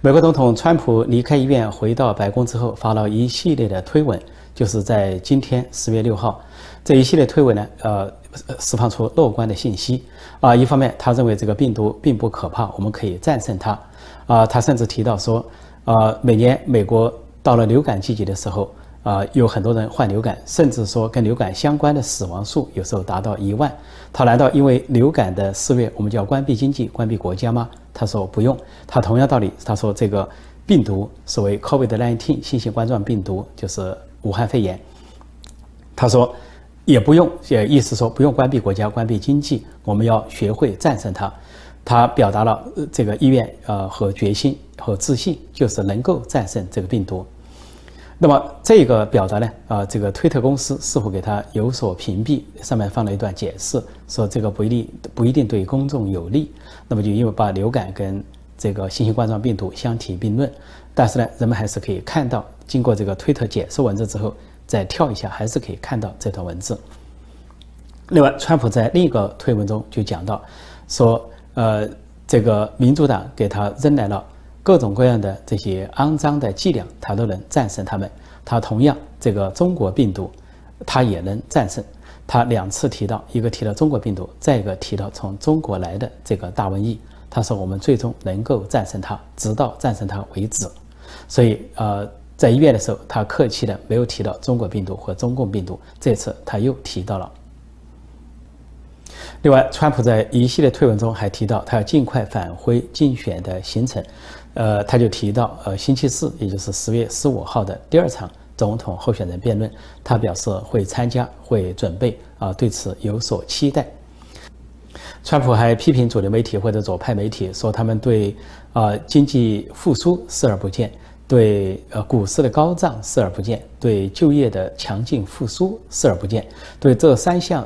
美国总统川普离开医院回到白宫之后，发了一系列的推文，就是在今天十月六号，这一系列推文呢，呃，释放出乐观的信息啊。一方面，他认为这个病毒并不可怕，我们可以战胜它啊。他甚至提到说，啊，每年美国到了流感季节的时候。啊，有很多人患流感，甚至说跟流感相关的死亡数有时候达到一万。他难道因为流感的肆虐，我们就要关闭经济、关闭国家吗？他说不用。他同样道理，他说这个病毒是为 COVID-19 新型冠状病毒就是武汉肺炎，他说也不用，也意思说不用关闭国家、关闭经济，我们要学会战胜它。他表达了这个意愿呃和决心和自信，就是能够战胜这个病毒。那么这个表达呢？啊，这个推特公司似乎给他有所屏蔽？上面放了一段解释，说这个不一定不一定对公众有利。那么就因为把流感跟这个新型冠状病毒相提并论，但是呢，人们还是可以看到，经过这个推特解释文字之后，再跳一下，还是可以看到这段文字。另外，川普在另一个推文中就讲到，说呃，这个民主党给他扔来了。各种各样的这些肮脏的伎俩，他都能战胜他们。他同样，这个中国病毒，他也能战胜。他两次提到，一个提到中国病毒，再一个提到从中国来的这个大瘟疫。他说，我们最终能够战胜它，直到战胜它为止。所以，呃，在医院的时候，他客气的没有提到中国病毒和中共病毒。这次他又提到了。另外，川普在一系列推文中还提到，他要尽快返回竞选的行程。呃，他就提到，呃，星期四，也就是十月十五号的第二场总统候选人辩论，他表示会参加，会准备，啊，对此有所期待。川普还批评主流媒体或者左派媒体，说他们对，啊，经济复苏视而不见，对，呃，股市的高涨视而不见，对就业的强劲复苏视而不见，对这三项。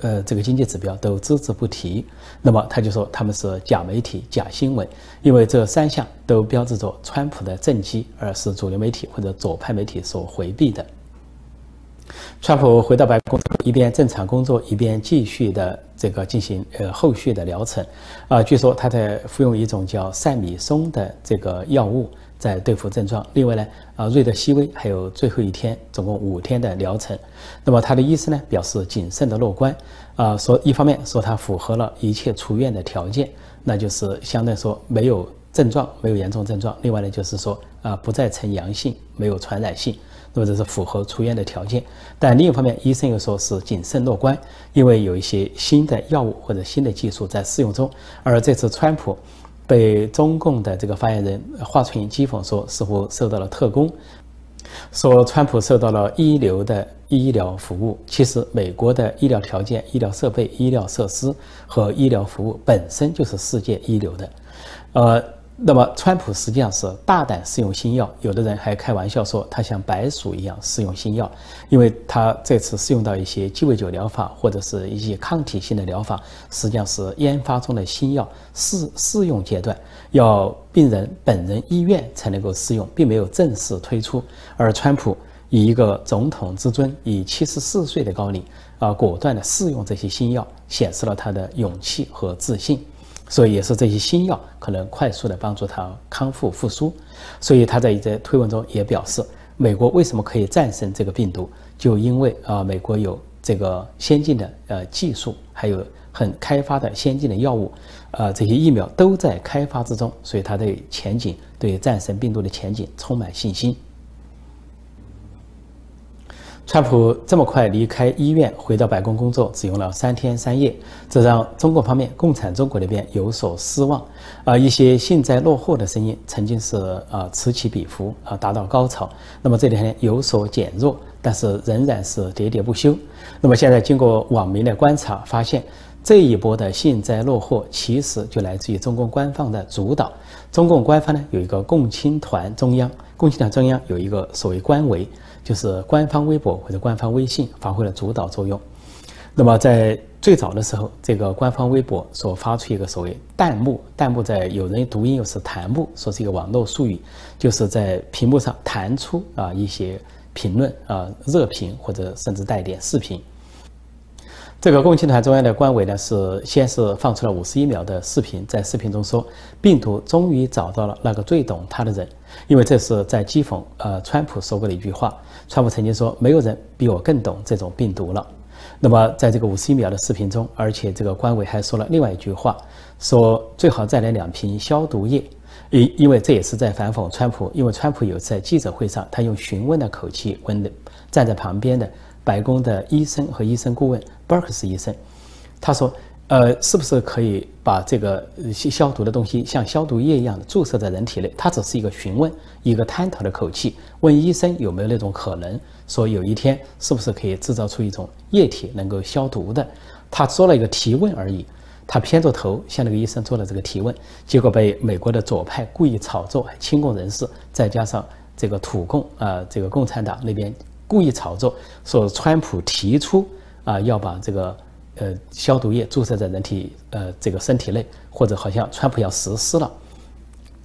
呃，这个经济指标都只字不提，那么他就说他们是假媒体、假新闻，因为这三项都标志着川普的政绩，而是主流媒体或者左派媒体所回避的。川普回到白宫，一边正常工作，一边继续的这个进行呃后续的疗程，啊，据说他在服用一种叫赛米松的这个药物。在对付症状。另外呢，啊，瑞德西韦还有最后一天，总共五天的疗程。那么他的医生呢表示谨慎的乐观，啊，说一方面说他符合了一切出院的条件，那就是相对说没有症状，没有严重症状。另外呢就是说啊不再呈阳性，没有传染性，那么这是符合出院的条件。但另一方面，医生又说是谨慎乐观，因为有一些新的药物或者新的技术在试用中。而这次川普。被中共的这个发言人华春莹讥讽说，似乎受到了特工，说川普受到了一流的医疗服务。其实，美国的医疗条件、医疗设备、医疗设施和医疗服务本身就是世界一流的，呃。那么，川普实际上是大胆试用新药，有的人还开玩笑说他像白鼠一样试用新药，因为他这次试用到一些鸡尾酒疗法或者是一些抗体性的疗法，实际上是研发中的新药试试用阶段，要病人本人医院才能够试用，并没有正式推出。而川普以一个总统之尊，以七十四岁的高龄啊，果断的试用这些新药，显示了他的勇气和自信。所以也是这些新药可能快速的帮助他康复复苏，所以他在一则推文中也表示，美国为什么可以战胜这个病毒，就因为啊，美国有这个先进的呃技术，还有很开发的先进的药物，呃，这些疫苗都在开发之中，所以他对前景，对战胜病毒的前景充满信心。川普这么快离开医院，回到白宫工作，只用了三天三夜，这让中国方面、共产中国那边有所失望。啊，一些幸灾乐祸的声音曾经是啊此起彼伏啊达到高潮，那么这两天有所减弱，但是仍然是喋喋不休。那么现在经过网民的观察，发现这一波的幸灾乐祸其实就来自于中共官方的主导。中共官方呢有一个共青团中央，共青团中央有一个所谓官委。就是官方微博或者官方微信发挥了主导作用。那么在最早的时候，这个官方微博所发出一个所谓弹幕，弹幕在有人读音又是弹幕，说是一个网络术语，就是在屏幕上弹出啊一些评论啊热评或者甚至带点视频。这个共青团中央的官委呢，是先是放出了五十一秒的视频，在视频中说，病毒终于找到了那个最懂它的人，因为这是在讥讽呃川普说过的一句话。川普曾经说，没有人比我更懂这种病毒了。那么在这个五十一秒的视频中，而且这个官委还说了另外一句话，说最好再来两瓶消毒液，因因为这也是在反讽川普，因为川普有次在记者会上，他用询问的口气问的站在旁边的。白宫的医生和医生顾问伯克斯医生，他说：“呃，是不是可以把这个消毒的东西像消毒液一样的注射在人体内？他只是一个询问、一个探讨的口气，问医生有没有那种可能，说有一天是不是可以制造出一种液体能够消毒的？他做了一个提问而已，他偏着头向那个医生做了这个提问，结果被美国的左派故意炒作，亲共人士再加上这个土共啊，这个共产党那边。”故意炒作，说川普提出啊要把这个呃消毒液注射在人体呃这个身体内，或者好像川普要实施了。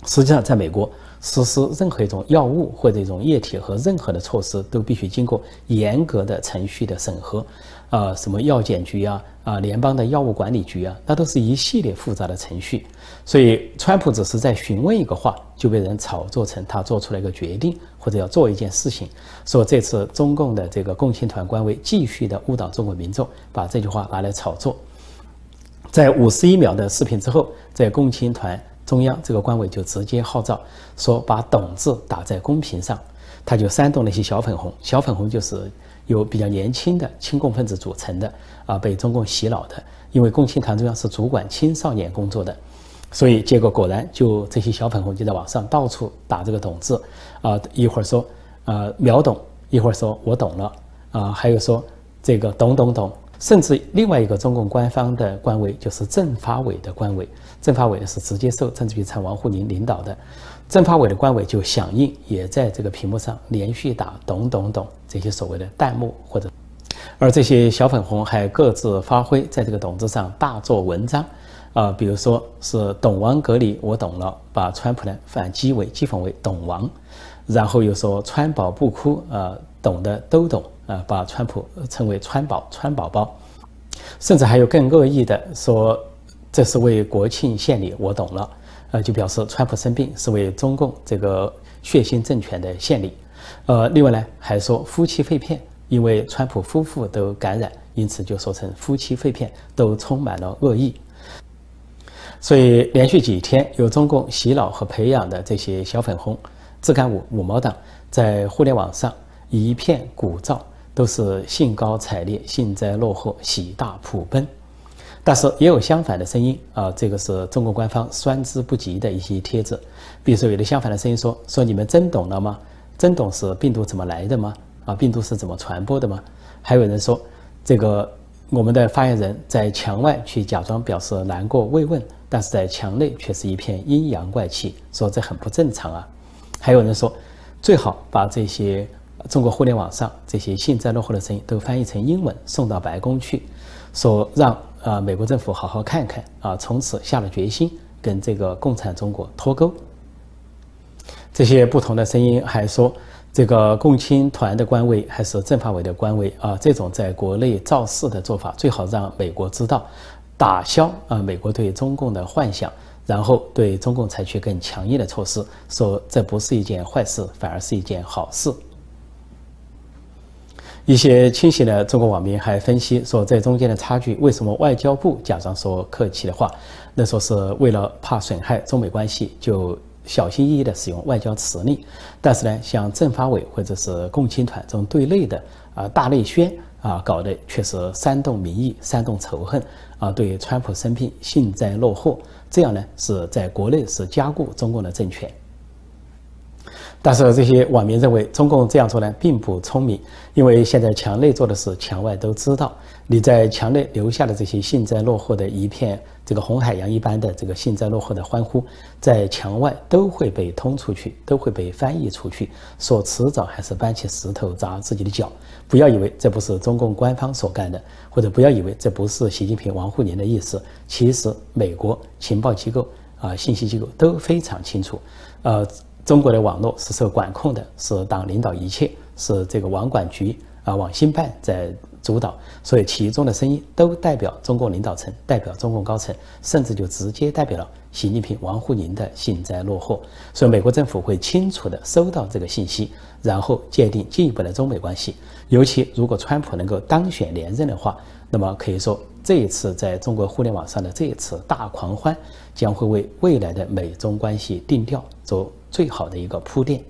实际上，在美国实施任何一种药物或者一种液体和任何的措施，都必须经过严格的程序的审核。啊，什么药检局啊，啊，联邦的药物管理局啊，那都是一系列复杂的程序。所以，川普只是在询问一个话，就被人炒作成他做出了一个决定，或者要做一件事情。说这次中共的这个共青团官微继续的误导中国民众，把这句话拿来炒作。在五十一秒的视频之后，在共青团中央这个官委就直接号召说，把“懂”字打在公屏上，他就煽动那些小粉红，小粉红就是。由比较年轻的亲共分子组成的啊，被中共洗脑的，因为共青团中央是主管青少年工作的，所以结果果然就这些小粉红就在网上到处打这个“懂”字，啊，一会儿说啊秒懂，一会儿说我懂了，啊，还有说这个懂懂懂，甚至另外一个中共官方的官委就是政法委的官委，政法委是直接受政治局长王沪宁领导的。政法委的官委就响应，也在这个屏幕上连续打“懂懂懂”这些所谓的弹幕，或者，而这些小粉红还各自发挥，在这个“懂”字上大做文章，啊，比如说是“懂王隔离”，我懂了，把川普呢反击为讥讽为“懂王”，然后又说“川宝不哭”，啊，懂的都懂，啊，把川普称为“川宝”“川宝宝”，甚至还有更恶意的说这是为国庆献礼，我懂了。呃，就表示川普生病是为中共这个血腥政权的献礼。呃，另外呢，还说夫妻肺片，因为川普夫妇都感染，因此就说成夫妻肺片，都充满了恶意。所以连续几天，由中共洗脑和培养的这些小粉红、自干五、五毛党，在互联网上一片鼓噪，都是兴高采烈、幸灾乐祸、喜大普奔。但是也有相反的声音啊，这个是中国官方酸之不及的一些帖子，比如说有的相反的声音说说你们真懂了吗？真懂是病毒怎么来的吗？啊，病毒是怎么传播的吗？还有人说这个我们的发言人在墙外去假装表示难过慰问，但是在墙内却是一片阴阳怪气，说这很不正常啊。还有人说最好把这些中国互联网上这些幸灾乐祸的声音都翻译成英文送到白宫去，说让。啊，美国政府好好看看啊！从此下了决心跟这个共产中国脱钩。这些不同的声音还说，这个共青团的官位还是政法委的官位啊，这种在国内造势的做法，最好让美国知道，打消啊美国对中共的幻想，然后对中共采取更强硬的措施，说这不是一件坏事，反而是一件好事。一些清醒的中国网民还分析说，在中间的差距，为什么外交部假装说客气的话？那说是为了怕损害中美关系，就小心翼翼地使用外交辞令。但是呢，像政法委或者是共青团这种对内的啊大内宣啊，搞的却是煽动民意、煽动仇恨啊，对川普生病幸灾乐祸，这样呢是在国内是加固中共的政权。但是这些网民认为，中共这样做呢并不聪明，因为现在墙内做的事，墙外都知道。你在墙内留下的这些幸灾乐祸的一片，这个红海洋一般的这个幸灾乐祸的欢呼，在墙外都会被通出去，都会被翻译出去，说迟早还是搬起石头砸自己的脚。不要以为这不是中共官方所干的，或者不要以为这不是习近平、王沪宁的意思。其实，美国情报机构啊、信息机构都非常清楚，呃。中国的网络是受管控的，是党领导一切，是这个网管局啊、网信办在主导，所以其中的声音都代表中共领导层，代表中共高层，甚至就直接代表了习近平、王沪宁的幸灾乐祸。所以美国政府会清楚地收到这个信息，然后界定进一步的中美关系。尤其如果川普能够当选连任的话，那么可以说这一次在中国互联网上的这一次大狂欢，将会为未来的美中关系定调做最好的一个铺垫。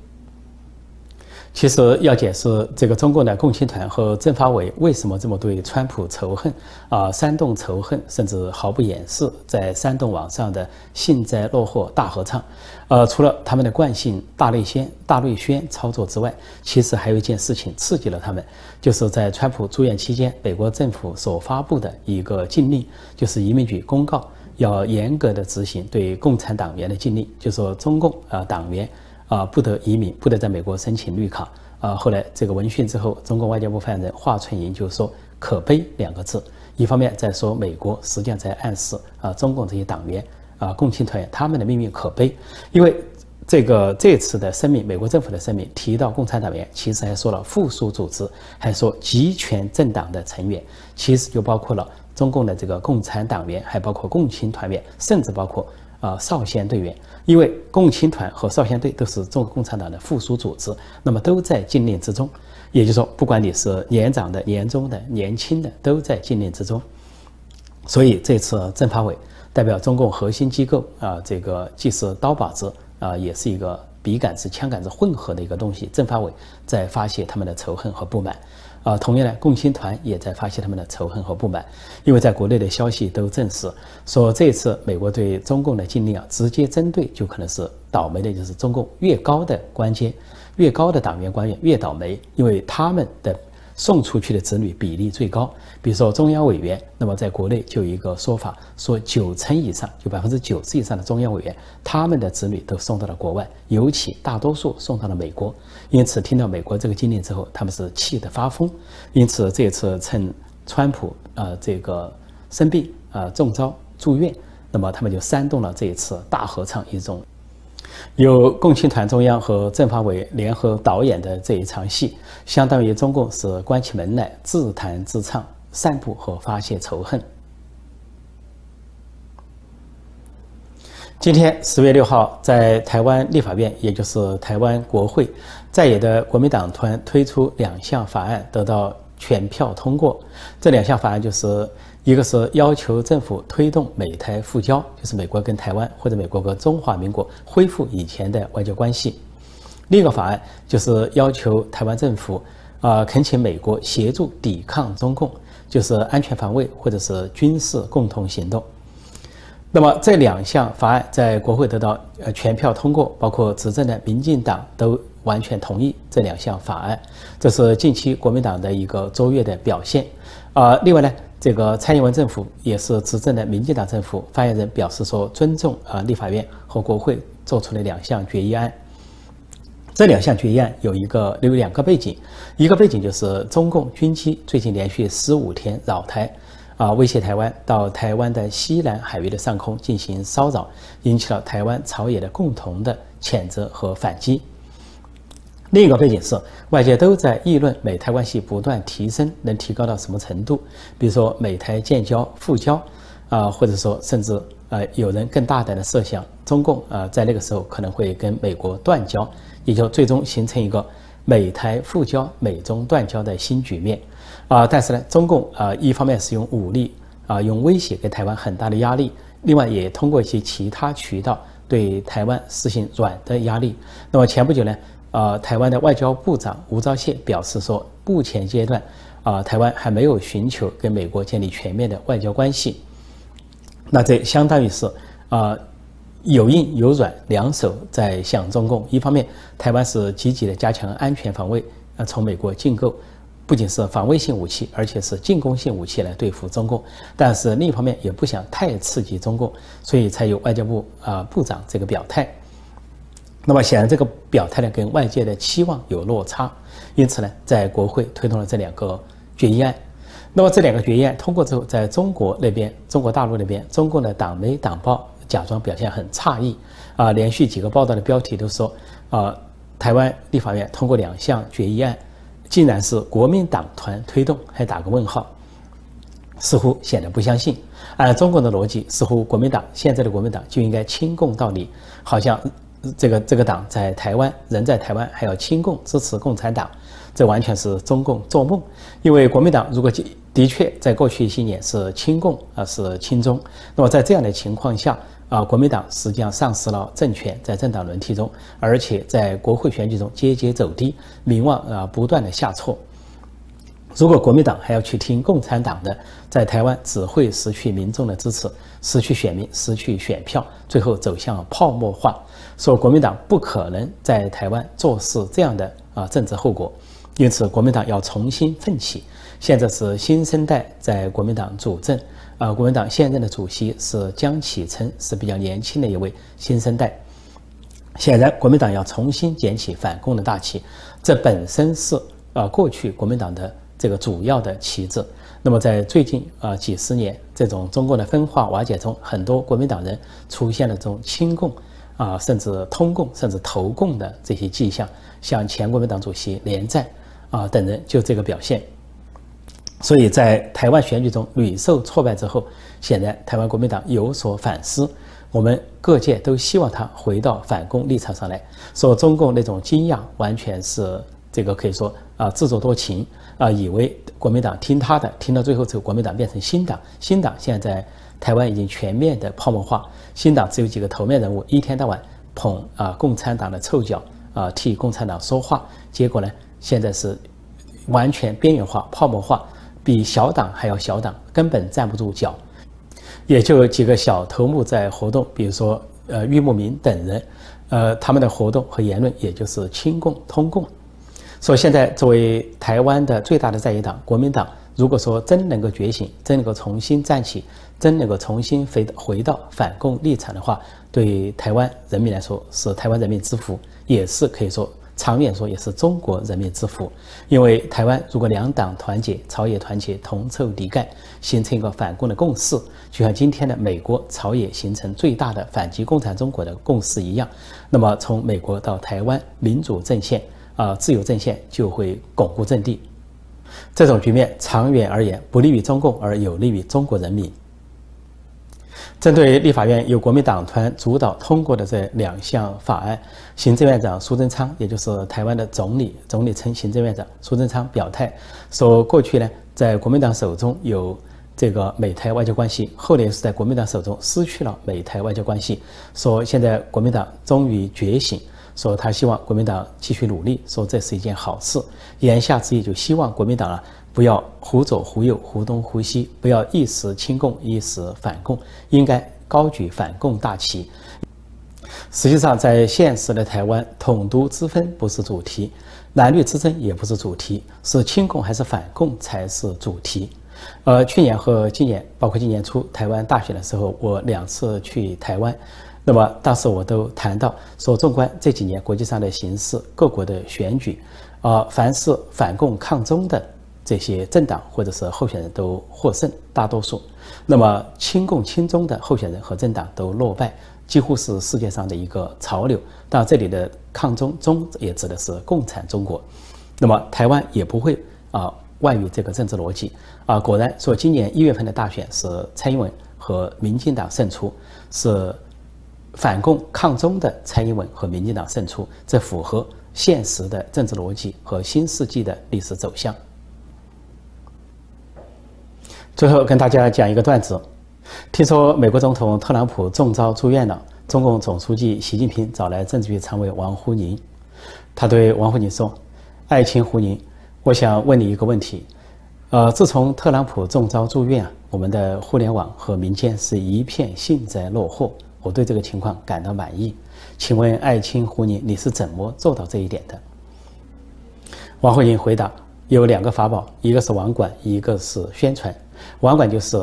其实要解释这个中共的共青团和政法委为什么这么对川普仇恨啊，煽动仇恨，甚至毫不掩饰在煽动网上的幸灾乐祸大合唱，呃，除了他们的惯性大内宣、大内宣操作之外，其实还有一件事情刺激了他们，就是在川普住院期间，美国政府所发布的一个禁令，就是移民局公告要严格的执行对共产党员的禁令，就说中共啊党员。啊，不得移民，不得在美国申请绿卡。啊，后来这个闻讯之后，中国外交部发言人华春莹就说“可悲”两个字，一方面在说美国实际上在暗示啊，中共这些党员啊，共青团员他们的命运可悲，因为这个这次的声明，美国政府的声明提到共产党员，其实还说了附属组织，还说集权政党的成员，其实就包括了中共的这个共产党员，还包括共青团员，甚至包括。啊，少先队员，因为共青团和少先队都是中国共产党的附属组织，那么都在禁令之中。也就是说，不管你是年长的、年中的、年轻的，都在禁令之中。所以这次政法委代表中共核心机构啊，这个既是刀把子啊，也是一个笔杆子、枪杆子混合的一个东西。政法委在发泄他们的仇恨和不满。啊，同样呢，共青团也在发泄他们的仇恨和不满，因为在国内的消息都证实说，这次美国对中共的禁令啊，直接针对就可能是倒霉的，就是中共越高的官阶、越高的党员官员越倒霉，因为他们的。送出去的子女比例最高，比如说中央委员，那么在国内就有一个说法，说九成以上，就百分之九十以上的中央委员，他们的子女都送到了国外，尤其大多数送到了美国。因此，听到美国这个禁令之后，他们是气得发疯。因此，这次趁川普呃这个生病啊中招住院，那么他们就煽动了这一次大合唱一种。由共青团中央和政法委联合导演的这一场戏，相当于中共是关起门来自弹自唱、散布和发泄仇恨。今天十月六号，在台湾立法院，也就是台湾国会，在野的国民党团推出两项法案，得到全票通过。这两项法案就是。一个是要求政府推动美台复交，就是美国跟台湾或者美国和中华民国恢复以前的外交关系；另一个法案就是要求台湾政府啊恳请美国协助抵抗中共，就是安全防卫或者是军事共同行动。那么这两项法案在国会得到呃全票通过，包括执政的民进党都完全同意这两项法案，这是近期国民党的一个卓越的表现。啊，另外呢。这个蔡英文政府也是执政的民进党政府，发言人表示说尊重啊立法院和国会做出的两项决议案。这两项决议案有一个有两个背景，一个背景就是中共军机最近连续十五天扰台，啊威胁台湾到台湾的西南海域的上空进行骚扰，引起了台湾朝野的共同的谴责和反击。另一个背景是，外界都在议论美台关系不断提升能提高到什么程度，比如说美台建交、复交，啊，或者说甚至呃有人更大胆的设想，中共啊在那个时候可能会跟美国断交，也就最终形成一个美台复交、美中断交的新局面，啊，但是呢，中共啊一方面是用武力啊用威胁给台湾很大的压力，另外也通过一些其他渠道对台湾实行软的压力。那么前不久呢？啊，台湾的外交部长吴钊燮表示说，目前阶段，啊，台湾还没有寻求跟美国建立全面的外交关系。那这相当于是啊，有硬有软两手在向中共。一方面，台湾是积极的加强安全防卫，啊，从美国进购不仅是防卫性武器，而且是进攻性武器来对付中共。但是另一方面，也不想太刺激中共，所以才有外交部啊部长这个表态。那么显然，这个表态呢，跟外界的期望有落差，因此呢，在国会推动了这两个决议案。那么这两个决议案通过之后，在中国那边，中国大陆那边，中共的党媒党报假装表现很诧异，啊，连续几个报道的标题都说，啊，台湾立法院通过两项决议案，竟然是国民党团推动，还打个问号，似乎显得不相信。按中国的逻辑，似乎国民党现在的国民党就应该亲共到底，好像这个这个党在台湾人在台湾还要亲共支持共产党，这完全是中共做梦。因为国民党如果的确在过去一些年是亲共啊是亲中，那么在这样的情况下啊，国民党实际上丧失了政权，在政党轮替中，而且在国会选举中节节走低，民望啊不断的下挫。如果国民党还要去听共产党的，在台湾只会失去民众的支持，失去选民，失去选票，最后走向泡沫化。说国民党不可能在台湾做事这样的啊政治后果，因此国民党要重新奋起。现在是新生代在国民党主政，啊，国民党现任的主席是江启臣，是比较年轻的一位新生代。显然，国民党要重新捡起反共的大旗，这本身是啊过去国民党的。这个主要的旗帜。那么在最近啊几十年这种中共的分化瓦解中，很多国民党人出现了这种亲共啊，甚至通共，甚至投共的这些迹象。像前国民党主席连战啊等人就这个表现。所以在台湾选举中屡受挫败之后，显然台湾国民党有所反思。我们各界都希望他回到反共立场上来说，中共那种惊讶完全是这个可以说啊自作多情。啊，以为国民党听他的，听到最后，这个国民党变成新党。新党现在在台湾已经全面的泡沫化，新党只有几个头面人物，一天到晚捧啊共产党的臭脚啊，替共产党说话。结果呢，现在是完全边缘化、泡沫化，比小党还要小党，根本站不住脚。也就几个小头目在活动，比如说呃玉木明等人，呃他们的活动和言论，也就是亲共、通共。说现在作为台湾的最大的在野党国民党，如果说真能够觉醒，真能够重新站起，真能够重新回回到反共立场的话，对台湾人民来说是台湾人民之福，也是可以说长远说也是中国人民之福。因为台湾如果两党团结，朝野团结，同仇敌忾，形成一个反共的共识，就像今天的美国朝野形成最大的反击共产中国的共识一样，那么从美国到台湾民主阵线。啊，自由阵线就会巩固阵地，这种局面长远而言不利于中共，而有利于中国人民。针对立法院由国民党团主导通过的这两项法案，行政院长苏贞昌，也就是台湾的总理，总理称行政院长苏贞昌表态说，过去呢在国民党手中有这个美台外交关系，后来是在国民党手中失去了美台外交关系，说现在国民党终于觉醒。说他希望国民党继续努力，说这是一件好事。言下之意就希望国民党啊不要忽左忽右、忽东忽西，不要一时亲共一时反共，应该高举反共大旗。实际上，在现实的台湾，统独之分不是主题，蓝绿之争也不是主题，是亲共还是反共才是主题。呃，去年和今年，包括今年初台湾大选的时候，我两次去台湾。那么当时我都谈到说，纵观这几年国际上的形势，各国的选举，啊，凡是反共抗中的这些政党或者是候选人都获胜，大多数；那么亲共亲中的候选人和政党都落败，几乎是世界上的一个潮流。当然，这里的抗中中也指的是共产中国。那么台湾也不会啊外于这个政治逻辑啊。果然说，今年一月份的大选是蔡英文和民进党胜出，是。反共抗中的蔡英文和民进党胜出，这符合现实的政治逻辑和新世纪的历史走向。最后跟大家讲一个段子：听说美国总统特朗普中招住院了，中共总书记习近平找来政治局常委王沪宁，他对王沪宁说：“爱卿沪宁，我想问你一个问题。呃，自从特朗普中招住院，我们的互联网和民间是一片幸灾乐祸。”我对这个情况感到满意，请问爱卿胡宁，你是怎么做到这一点的？王慧宁回答：有两个法宝，一个是网管，一个是宣传。网管就是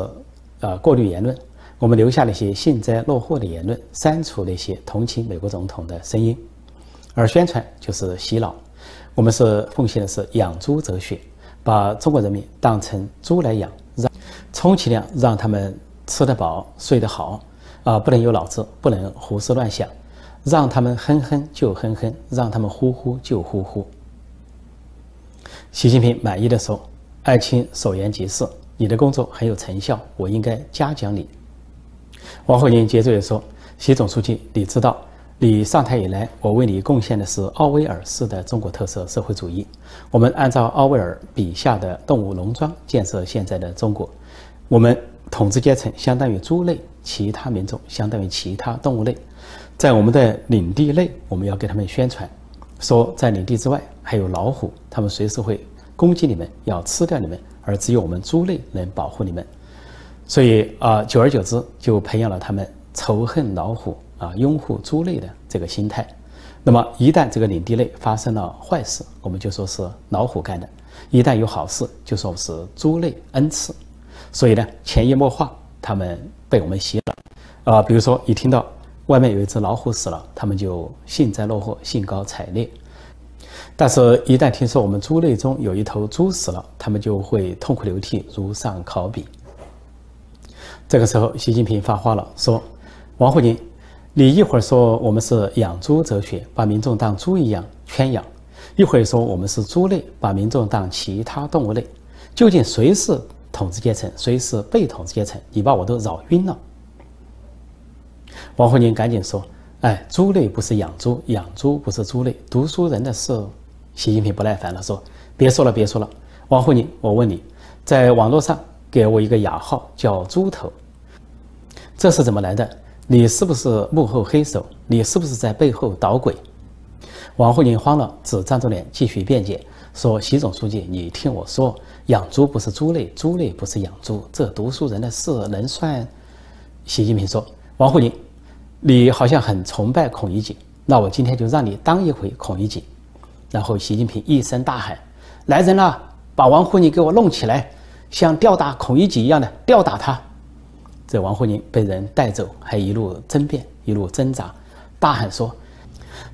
呃过滤言论，我们留下那些幸灾乐祸的言论，删除那些同情美国总统的声音；而宣传就是洗脑，我们是奉行的是养猪哲学，把中国人民当成猪来养，让充其量让他们吃得饱，睡得好。啊，不能有脑子，不能胡思乱想，让他们哼哼就哼哼，让他们呼呼就呼呼。习近平满意的说：“爱卿所言极是，你的工作很有成效，我应该嘉奖你。”王沪宁接着又说：“习总书记，你知道，你上台以来，我为你贡献的是奥威尔式的中国特色社会主义。我们按照奥威尔笔下的动物农庄建设现在的中国。我们统治阶层相当于猪类，其他民众相当于其他动物类。在我们的领地内，我们要给他们宣传。”说在领地之外还有老虎，他们随时会攻击你们，要吃掉你们，而只有我们猪类能保护你们。所以啊，久而久之就培养了他们仇恨老虎啊、拥护猪类的这个心态。那么一旦这个领地内发生了坏事，我们就说是老虎干的；一旦有好事，就说是猪类恩赐。所以呢，潜移默化，他们被我们洗脑啊。比如说一听到。外面有一只老虎死了，他们就幸灾乐祸、兴高采烈；但是，一旦听说我们猪类中有一头猪死了，他们就会痛哭流涕、如丧考妣。这个时候，习近平发话了，说：“王沪宁，你一会儿说我们是养猪哲学，把民众当猪一样圈养；一会儿说我们是猪类，把民众当其他动物类。究竟谁是统治阶层，谁是被统治阶层？你把我都扰晕了。”王沪宁赶紧说：“哎，猪类不是养猪，养猪不是猪类。读书人的事。”习近平不耐烦了，说：“别说了，别说了。王沪宁，我问你，在网络上给我一个雅号叫‘猪头’，这是怎么来的？你是不是幕后黑手？你是不是在背后捣鬼？”王沪宁慌了，只张着脸继续辩解说：“习总书记，你听我说，养猪不是猪类，猪类不是养猪，这读书人的事能算？”习近平说：“王沪宁。”你好像很崇拜孔乙己，那我今天就让你当一回孔乙己。然后习近平一声大喊：“来人呐，把王沪宁给我弄起来，像吊打孔乙己一样的吊打他。”这王沪宁被人带走，还一路争辩，一路挣扎，大喊说：“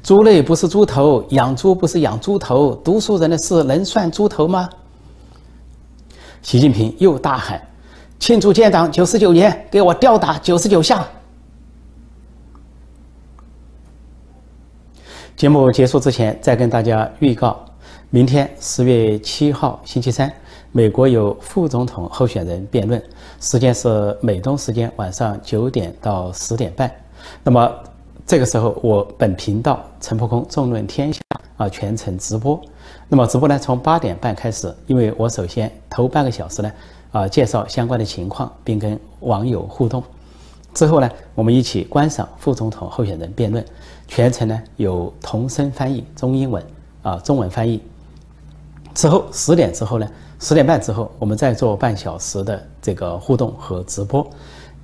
猪类不是猪头，养猪不是养猪头，读书人的事能算猪头吗？”习近平又大喊：“庆祝建党九十九年，给我吊打九十九下！”节目结束之前，再跟大家预告：明天十月七号星期三，美国有副总统候选人辩论，时间是美东时间晚上九点到十点半。那么这个时候，我本频道陈破空纵论天下啊全程直播。那么直播呢，从八点半开始，因为我首先头半个小时呢啊介绍相关的情况，并跟网友互动。之后呢，我们一起观赏副总统候选人辩论。全程呢有同声翻译中英文啊，中文翻译。之后十点之后呢，十点半之后，我们再做半小时的这个互动和直播，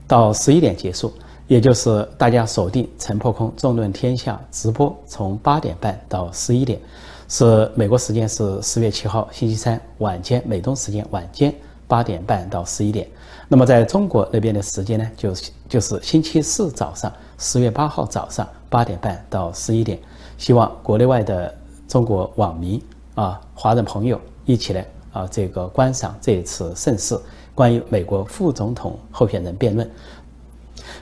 到十一点结束。也就是大家锁定陈破空纵论天下直播，从八点半到十一点，是美国时间是十月七号星期三晚间，美东时间晚间八点半到十一点。那么在中国那边的时间呢，就是就是星期四早上，十月八号早上。八点半到十一点，希望国内外的中国网民啊、华人朋友一起来啊，这个观赏这次盛事，关于美国副总统候选人辩论。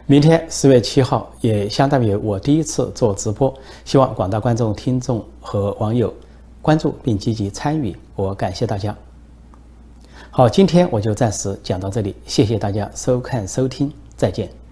明天十月七号也相当于我第一次做直播，希望广大观众、听众和网友关注并积极参与，我感谢大家。好，今天我就暂时讲到这里，谢谢大家收看收听，再见。